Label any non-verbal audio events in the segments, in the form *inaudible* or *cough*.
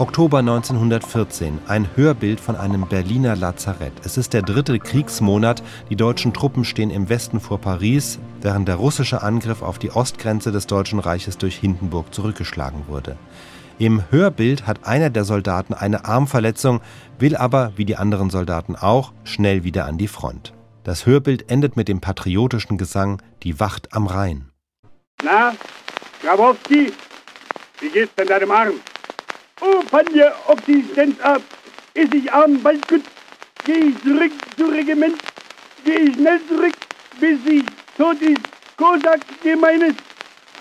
Oktober 1914, ein Hörbild von einem Berliner Lazarett. Es ist der dritte Kriegsmonat. Die deutschen Truppen stehen im Westen vor Paris, während der russische Angriff auf die Ostgrenze des Deutschen Reiches durch Hindenburg zurückgeschlagen wurde. Im Hörbild hat einer der Soldaten eine Armverletzung, will aber, wie die anderen Soldaten auch, schnell wieder an die Front. Das Hörbild endet mit dem patriotischen Gesang Die Wacht am Rhein. Na, Grabowski, wie geht's denn deinem Arm? Oh, Panje, Existenz ab. Ist ich arm, bald gut. Geh ich zurück zu Regiment. Geh ich schnell zurück, bis ich tot ist. Kosak gemeines.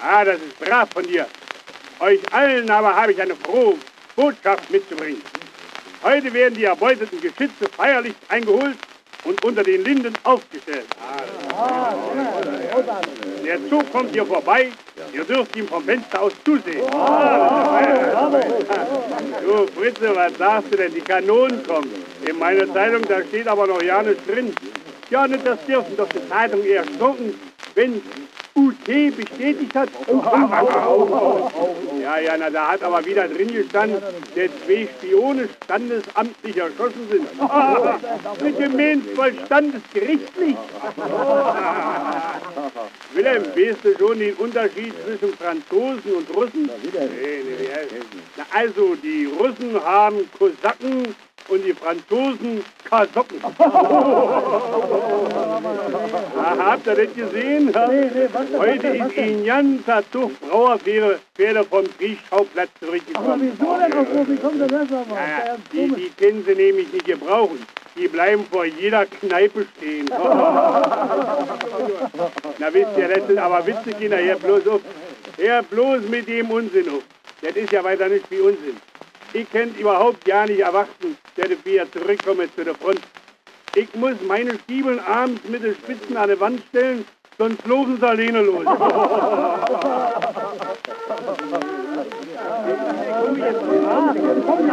Ah, das ist brav von dir. Euch allen aber habe ich eine frohe Botschaft mitzubringen. Heute werden die erbeuteten Geschütze feierlich eingeholt und unter den Linden aufgestellt. Der Zug kommt hier vorbei. Ihr dürft ihm vom Fenster aus zusehen. Du, Fritze, was sagst du denn? Die Kanonen kommen. In meiner Zeitung, da steht aber noch ja nichts drin. Ja, nicht das dürfen doch die Zeitung erst drucken, wenn UT bestätigt hat. Ja, ja, na, da hat aber wieder drin gestanden, dass zwei Spione standesamtlich erschossen sind. Mit dem voll standesgerichtlich. Wilhelm, weißt du schon den Unterschied zwischen Franzosen und Russen? Nee, nee, nee. Na, also, die Russen haben Kosaken und die Franzosen Kasocken. *laughs* habt ihr das gesehen? Heute ist ein ganzer Zug Brauerpferde Pferde vom Kriegsschauplatz zurückgekommen. Aber wieso denn auch so? Wie kommt denn das aber? Ja, die, die können sie nämlich nicht gebrauchen. Die bleiben vor jeder Kneipe stehen. *laughs* *laughs* Na wisst ihr, das sind aber Witze, Kinder, hier bloß auf. Hör bloß mit dem Unsinn auf. Das ist ja weiter nicht wie Unsinn. Ich kann überhaupt gar nicht erwarten, dass ich wieder zurückkomme zu der Front. Ich muss meine Stiebeln abends mit den Spitzen an die Wand stellen, sonst laufen sie alleine los. *laughs* *laughs*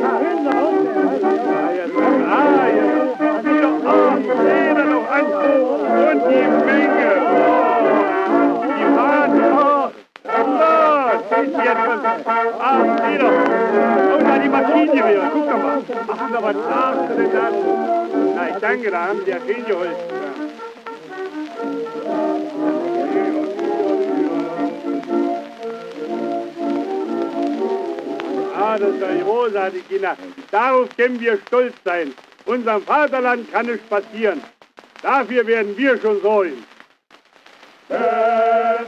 Ah, Seh doch. Und da die Maschine wieder, guck doch mal. Ach, na, was sagst du denn da? Na, ich danke, da haben sie ja schön geholfen. Ah, das ist eine großartige Kinder. Darauf können wir stolz sein. Unserem Vaterland kann es passieren. Dafür werden wir schon sorgen. Erzähl